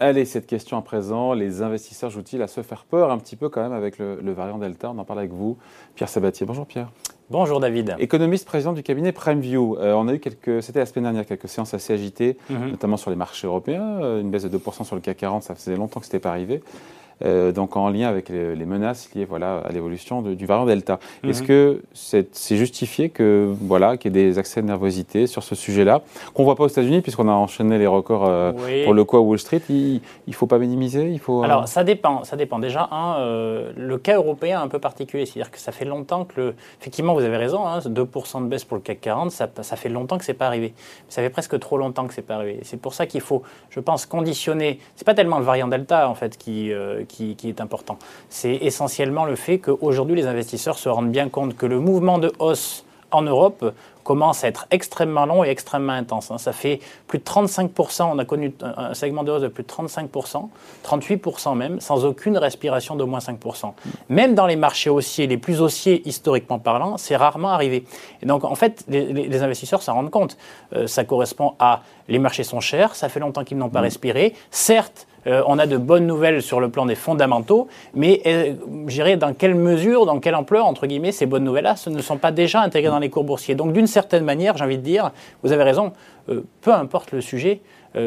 Allez, cette question à présent, les investisseurs jouent-ils à se faire peur un petit peu quand même avec le, variant Delta? On en parle avec vous, Pierre Sabatier. Bonjour Pierre. Bonjour David. Économiste, président du cabinet PrimeView. Euh, on a eu quelques, c'était la semaine dernière, quelques séances assez agitées, mhm. notamment sur les marchés européens. Euh, une baisse de 2% sur le CAC 40, ça faisait longtemps que ce n'était pas arrivé. Euh, donc en lien avec les, menaces liées voilà, à l'évolution du variant Delta. Mhm. Est-ce que c'est justifié que voilà qu'il y ait des accès de nervosité sur ce sujet-là, qu'on ne voit pas aux États-Unis, puisqu'on a enchaîné les records euh, pour le coup à Wall Street Il ne faut pas minimiser il faut, euh, Alors ça dépend, ça dépend. Déjà, le cas européen est un peu particulier, c'est-à-dire que ça fait longtemps que, le... effectivement, vous avez raison, 2% hein, de baisse pour le CAC 40, ça, ça fait longtemps que ce n'est pas arrivé. Ça fait presque trop longtemps que ce n'est pas arrivé. C'est pour ça qu'il faut, je pense, conditionner. Ce n'est pas tellement le variant Delta, en fait, qui qui, est important. C'est essentiellement le fait qu'aujourd'hui, les investisseurs se rendent bien compte que le mouvement de hausse en Europe commence à être extrêmement long et extrêmement intense. Hein. Ça fait plus de 35%, on a connu un segment de hausse de plus de 35%, 38% même, sans aucune respiration d'au moins 5%. Même dans les marchés haussiers, les plus haussiers historiquement parlant, c'est rarement arrivé. Et donc en fait, les, investisseurs s'en rendent compte. Euh, ça correspond à les marchés sont chers, ça fait longtemps qu'ils n'ont pas mmh. respiré. Certes, euh, on a de bonnes nouvelles sur le plan des fondamentaux, mais euh, je dirais dans quelle mesure, dans quelle ampleur, entre guillemets, ces bonnes nouvelles-là ne sont pas déjà intégrées dans les cours boursiers? Donc d'une certaine manière, j'ai envie de dire, vous avez raison, euh, peu importe le sujet,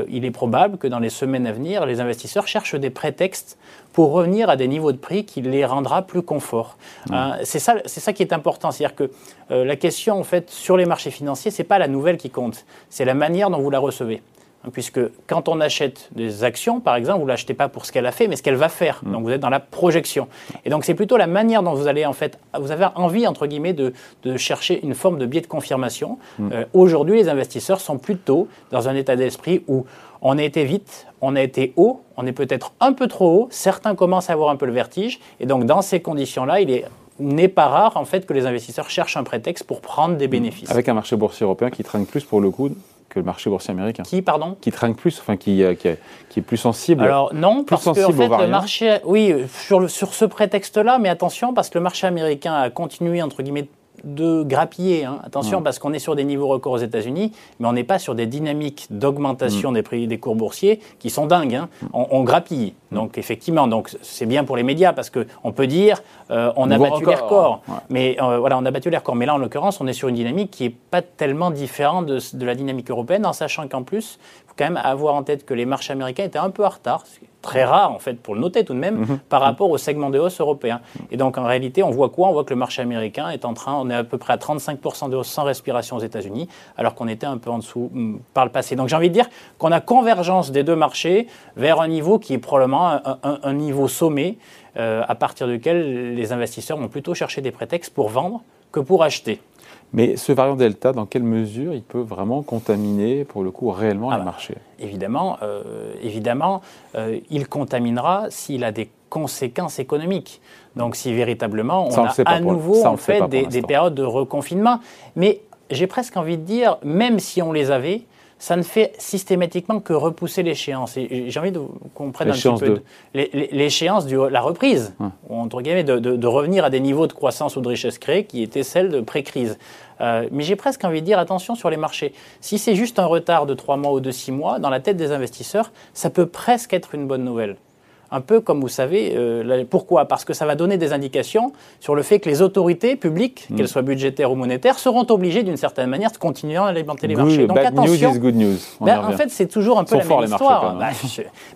il est probable que dans les semaines à venir, les investisseurs cherchent des prétextes pour revenir à des niveaux de prix qui les rendra plus confort. Hein, c'est ça, ça qui est important, c'est-à-dire que la question en fait sur les marchés financiers, c'est pas la nouvelle qui compte, c'est la manière dont vous la recevez. Hein, puisque quand on achète des actions, par exemple, vous ne l'achetez pas pour ce qu'elle a fait, mais ce qu'elle va faire. Mm. Donc vous êtes dans la projection. Et donc c'est plutôt la manière dont vous allez, en fait, vous avez envie, entre guillemets, de, chercher une forme de biais de confirmation. Mm. Euh, aujourd'hui, les investisseurs sont plutôt dans un état d'esprit où on a été vite, on a été haut, on est peut-être un peu trop haut, certains commencent à avoir un peu le vertige, et donc dans ces conditions-là, il n'est pas rare en fait que les investisseurs cherchent un prétexte pour prendre des mm. bénéfices. Avec un marché boursier européen qui traîne plus pour le coup que le marché boursier américain. Qui, pardon? Qui traîne plus, enfin qui, euh, qui, est, qui, est, plus sensible. Alors non, parce que en fait, le marché, oui, sur, sur ce prétexte-là, mais attention, parce que le marché américain a continué, entre guillemets, de grappiller. Hein. Attention, parce qu'on est sur des niveaux records aux États-Unis, mais on n'est pas sur des dynamiques d'augmentation mm. des prix des cours boursiers qui sont dingues. Hein. On, grappille. Mm. Donc effectivement, donc c'est bien pour les médias parce que on peut dire euh, on a battu les records, mais euh, voilà, on a battu les records. Mais là, en l'occurrence, on est sur une dynamique qui est pas tellement différente de, de la dynamique européenne, en sachant qu'en plus, il faut quand même avoir en tête que les marchés américains étaient un peu en retard très rare en fait pour le noter tout de même mhm. par rapport au segment de hausse européen. Et donc en réalité, on voit quoi? On voit que le marché américain est en train, on est à peu près à 35% de hausse sans respiration aux États-Unis, alors qu'on était un peu en dessous mm, par le passé. Donc j'ai envie de dire qu'on a convergence des deux marchés vers un niveau qui est probablement un, niveau sommet euh, à partir duquel les investisseurs vont plutôt chercher des prétextes pour vendre que pour acheter. Mais ce variant Delta, dans quelle mesure il peut vraiment contaminer, pour le coup, réellement les marchés? Évidemment, euh, évidemment euh, il contaminera s'il a des conséquences économiques. Donc si véritablement on, a à nouveau en fait des, des périodes de reconfinement. Mais j'ai presque envie de dire, même si on les avait, ça ne fait systématiquement que repousser l'échéance. Et j'ai envie qu'on prenne un petit peu l'échéance de la reprise, entre guillemets, de, revenir à des niveaux de croissance ou de richesse créée qui étaient celles de pré-crise. Euh, mais j'ai presque envie de dire attention sur les marchés. Si c'est juste un retard de 3 mois ou de 6 mois, dans la tête des investisseurs, ça peut presque être une bonne nouvelle un peu comme vous savez. Euh, pourquoi? Parce que ça va donner des indications sur le fait que les autorités publiques, mm. qu'elles soient budgétaires ou monétaires, seront obligées d'une certaine manière de continuer à alimenter les marchés. Donc attention. News is good news. Ben, en fait, c'est toujours un peu la même histoire. Ben,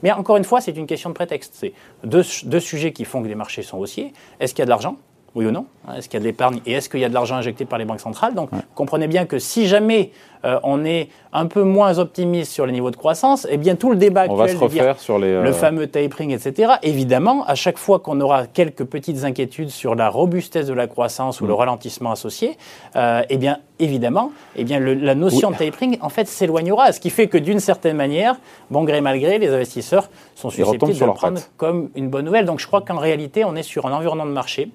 mais encore une fois, c'est une question de prétexte. C'est deux, deux sujets qui font que les marchés sont haussiers. Est-ce qu'il y a de l'argent? Oui ou non Est-ce qu'il y a de l'épargne et est-ce qu'il y a de l'argent injecté par les banques centrales? Donc, comprenez bien que si jamais euh, on est un peu moins optimiste sur les niveaux de croissance, eh bien tout le débat on va se refaire sur les, le euh, fameux tapering, etc. Évidemment, à chaque fois qu'on aura quelques petites inquiétudes sur la robustesse de la croissance ou le mm. ralentissement associé, euh, eh bien évidemment, eh bien la notion de tapering en fait s'éloignera, ce qui fait que d'une certaine manière, bon gré mal gré, les investisseurs sont susceptibles de le prendre comme une bonne nouvelle. Donc je crois qu'en réalité, on est sur un environnement de marché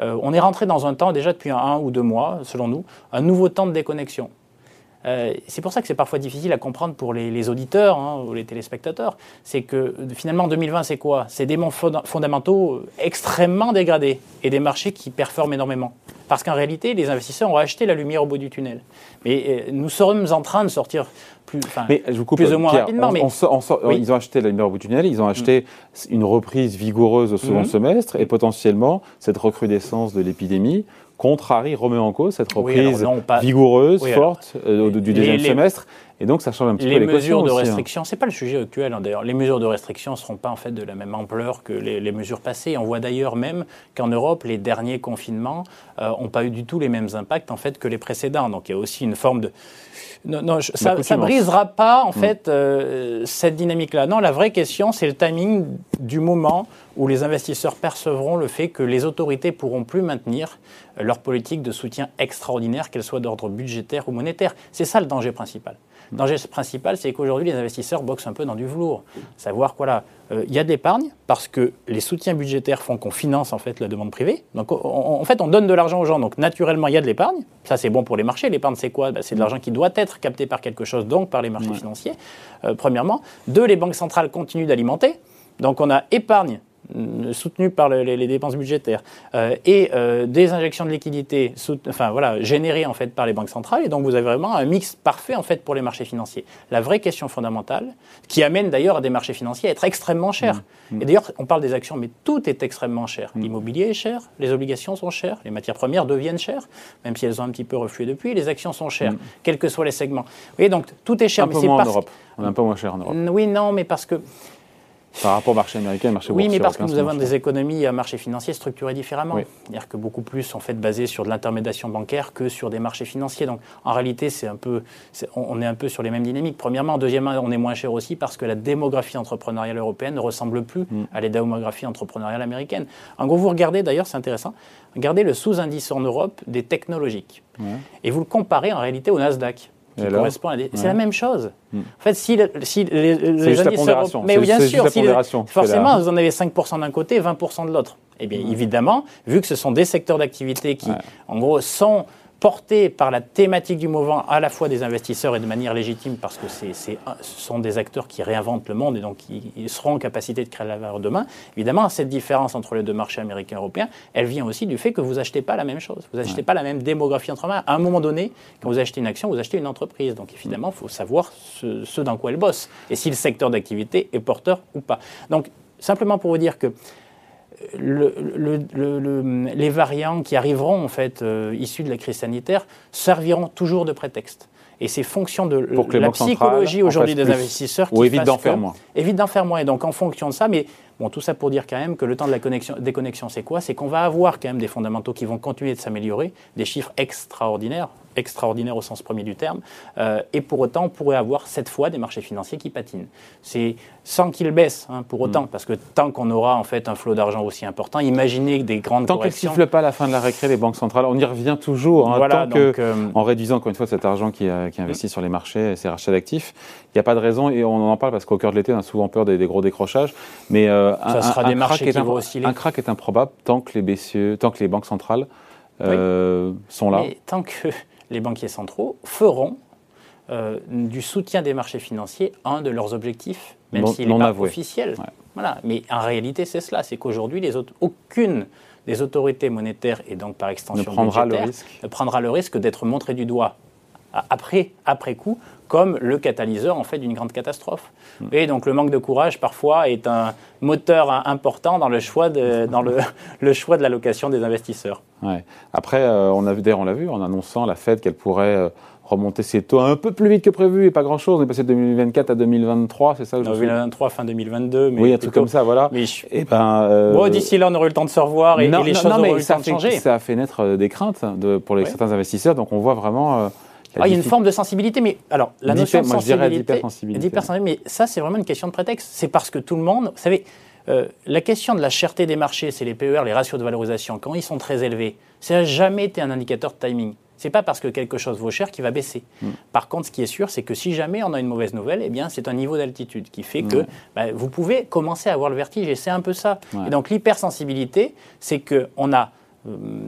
euh, on est rentré dans un temps, déjà depuis un, ou deux mois, selon nous, un nouveau temps de déconnexion. Euh, c'est pour ça que c'est parfois difficile à comprendre pour les, auditeurs hein, ou les téléspectateurs. C'est que finalement 2020, c'est quoi? C'est des fondamentaux extrêmement dégradés et des marchés qui performent énormément. Parce qu'en réalité, les investisseurs ont acheté la lumière au bout du tunnel. Mais euh, nous sommes en train de sortir plus, mais je vous coupe, plus ou moins rapidement. mais... Ils ont acheté la lumière au bout du tunnel, ils ont acheté mm. une reprise vigoureuse au second mm-hmm. semestre et potentiellement cette recrudescence de l'épidémie contrarie, remet en cause cette reprise vigoureuse, forte euh, du deuxième semestre. Et donc, ça change un petit peu les mesures de hein. restriction. Ce n'est pas le sujet actuel, hein, d'ailleurs. Les mesures de restriction ne seront pas en fait de la même ampleur que les, mesures passées. On voit d'ailleurs même qu'en Europe, les derniers confinements n'ont euh, pas eu du tout les mêmes impacts en fait que les précédents. Donc, il y a aussi une forme de non, ça ne brisera pas en mm. fait euh, cette dynamique-là. Non, la vraie question, c'est le timing du moment où les investisseurs percevront le fait que les autorités pourront plus maintenir leur politique de soutien extraordinaire, qu'elle soit d'ordre budgétaire ou monétaire. C'est ça le danger principal. Le danger principal, c'est qu'aujourd'hui, les investisseurs boxent un peu dans du velours. Savoir quoi euh, il y a de l'épargne parce que les soutiens budgétaires font qu'on finance en fait la demande privée. Donc en fait, on donne de l'argent aux gens. Donc naturellement, il y a de l'épargne. Ça, c'est bon pour les marchés. L'épargne, c'est quoi? Bah, C'est de l'argent qui doit être capté par quelque chose, donc par les marchés financiers, euh, premièrement. Deux, les banques centrales continuent d'alimenter. Donc on a épargne euh, soutenus par les, dépenses budgétaires euh, et euh, des injections de liquidités enfin, voilà, générées en fait par les banques centrales. Et donc vous avez vraiment un mix parfait en fait pour les marchés financiers. La vraie question fondamentale, qui amène d'ailleurs à des marchés financiers à être extrêmement chers. Mmh. Mmh. Et d'ailleurs, on parle des actions, mais tout est extrêmement cher. Mmh. L'immobilier est cher, les obligations sont chères, les matières premières deviennent chères, même si elles ont un petit peu reflué depuis. Les actions sont chères, quels que soient les segments. Vous voyez, donc tout est cher. Un mais peu moins en Europe. On est un peu moins cher en Europe. Oui, non, mais parce que par rapport au marché américain et marché Oui, mais parce que nous avons des économies à marché financier structurées différemment. C'est-à-dire que beaucoup plus sont faites basées sur de l'intermédiation bancaire que sur des marchés financiers. Donc en réalité, c'est un peu, on est un peu sur les mêmes dynamiques. Premièrement, deuxièmement, on est moins cher aussi parce que la démographie entrepreneuriale européenne ne ressemble plus mm. à la démographie entrepreneuriale américaine. En gros, vous regardez, d'ailleurs, c'est intéressant, regardez le sous-indice en Europe des technologiques. Et vous le comparez en réalité au Nasdaq correspond à C'est la même chose. Hmm. En fait, si, si les, les indices Mais bien sûr, si forcément, vous en avez 5% d'un côté, 20% de l'autre. Eh bien, évidemment, vu que ce sont des secteurs d'activité qui, en gros, sont portés par la thématique du mouvement à la fois des investisseurs et de manière légitime parce que c'est, ce sont des acteurs qui réinventent le monde et donc ils, seront en capacité de créer la valeur demain. Évidemment, cette différence entre les deux marchés américains et européens, elle vient aussi du fait que vous n'achetez pas la même chose. Vous n'achetez pas la même démographie entre mains. À un moment donné, quand vous achetez une action, vous achetez une entreprise. Donc évidemment, il faut savoir ce, ce dans quoi elle bosse et si le secteur d'activité est porteur ou pas. Donc simplement pour vous dire que le, les variants qui arriveront, en fait, euh, issus de la crise sanitaire, serviront toujours de prétexte. Et c'est fonction de la psychologie aujourd'hui des investisseurs qui évite d'en faire moins. Évite d'en faire moins. Et donc, en fonction de ça, mais bon, tout ça pour dire quand même que le temps de la connexion, déconnexion, c'est quoi? C'est qu'on va avoir quand même des fondamentaux qui vont continuer de s'améliorer, des chiffres extraordinaires extraordinaire au sens premier du terme, euh, et pour autant, on pourrait avoir cette fois des marchés financiers qui patinent. C'est sans qu'ils baissent, hein, pour autant, mm. parce que tant qu'on aura en fait un flot d'argent aussi important, imaginez des grandes tant corrections... Tant qu'elles ne sifflent pas à la fin de la récré, les banques centrales, on y revient toujours, hein, tant que, euh, en réduisant encore une fois cet argent qui, qui est investi mm. sur les marchés, ces rachats d'actifs, n'y a pas de raison, et on en parle parce qu'au cœur de l'été, on a souvent peur des, gros décrochages, mais euh, Ça un, sera des marchés qui vont Un crack est improbable tant que les, BCE, tant que les banques centrales sont là. Mais tant que les banquiers centraux feront euh, du soutien des marchés financiers un de leurs objectifs, même s'il n'est pas officiel. Voilà. Mais en réalité, c'est cela. C'est qu'aujourd'hui, aucune des autorités monétaires et donc par extension ne prendra le risque, ne prendra le risque d'être montré du doigt après, après coup comme le catalyseur en fait d'une grande catastrophe. Hmm. Et donc le manque de courage parfois est un moteur important dans le choix de, dans le, le choix de l'allocation des investisseurs. Ouais. Après, euh, on a on l'a vu en annonçant la Fed qu'elle pourrait euh, remonter ses taux un peu plus vite que prévu et pas grand chose. On est passé de 2024 à 2023, c'est ça 2023 fin 2022. Mais oui, un truc comme ça, voilà. Mais et eh ben, euh, d'ici là, on aurait eu le temps de se revoir et, les choses eu le temps de changer. Ça a fait naître des craintes de, pour les, certains investisseurs, donc on voit vraiment ah, il y a une forme de sensibilité, mais alors la notion de sensibilité, mais ça c'est vraiment une question de prétexte. C'est parce que tout le monde, vous savez, euh, la question de la cherté des marchés, c'est les PER, les ratios de valorisation. Quand ils sont très élevés, ça n'a jamais été un indicateur de timing. C'est pas parce que quelque chose vaut cher qu'il va baisser. Mm. Par contre, ce qui est sûr, c'est que si jamais on a une mauvaise nouvelle, eh bien, c'est un niveau d'altitude qui fait que bah, vous pouvez commencer à avoir le vertige. Et c'est un peu ça. Et donc, l'hypersensibilité, c'est qu'on a euh,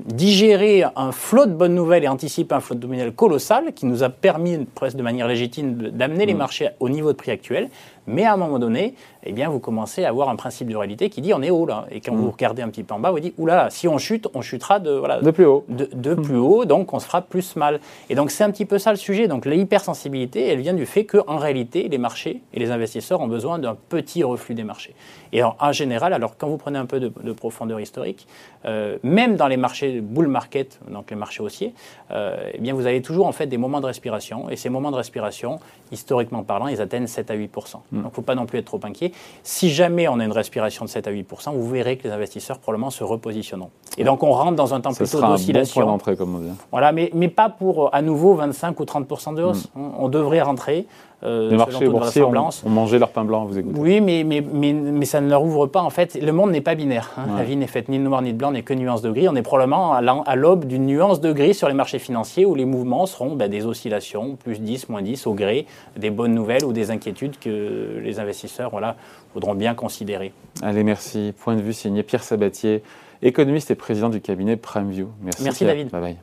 digérer un flot de bonnes nouvelles et anticiper un flot de nouvelles colossal qui nous a permis, presque de manière légitime, d'amener les mm. marchés au niveau de prix actuel. Mais à un moment donné, eh bien, vous commencez à avoir un principe de réalité qui dit on est haut là. Et quand mm. vous regardez un petit peu en bas, vous dites oulala, si on chute, on chutera de, voilà, de plus haut. De, mm. plus haut, donc on se fera plus mal. Et donc c'est un petit peu ça le sujet. Donc l'hypersensibilité, elle vient du fait qu'en réalité, les marchés et les investisseurs ont besoin d'un petit reflux des marchés. Et en, général, alors quand vous prenez un peu de, profondeur historique, euh, même dans les marchés bull market, donc les marchés haussiers, euh, eh bien vous avez toujours en fait des moments de respiration. Et ces moments de respiration, historiquement parlant, ils atteignent 7 à 8 mm. Donc il ne faut pas non plus être trop inquiet. Si jamais on a une respiration de 7 à 8% vous verrez que les investisseurs probablement se repositionneront. Et donc on rentre dans un temps plutôt d'oscillation. Bon comme on dit. Voilà, mais, mais pas pour à nouveau 25 ou 30% de hausse. Mm. On devrait rentrer euh, les marchés boursiers ont, mangé leur pain blanc, vous écoutez. Oui, mais, mais, mais, mais, ça ne leur ouvre pas. En fait, le monde n'est pas binaire. Hein. La vie n'est faite ni de noir ni de blanc, n'est que nuance de gris. On est probablement à l'aube d'une nuance de gris sur les marchés financiers où les mouvements seront ben, des oscillations, plus 10, moins 10, au gré des bonnes nouvelles ou des inquiétudes que les investisseurs voilà, voudront bien considérer. Allez, merci. Point de vue signé Pierre Sabatier, économiste et président du cabinet PrimeView. Merci, merci David. Bye bye.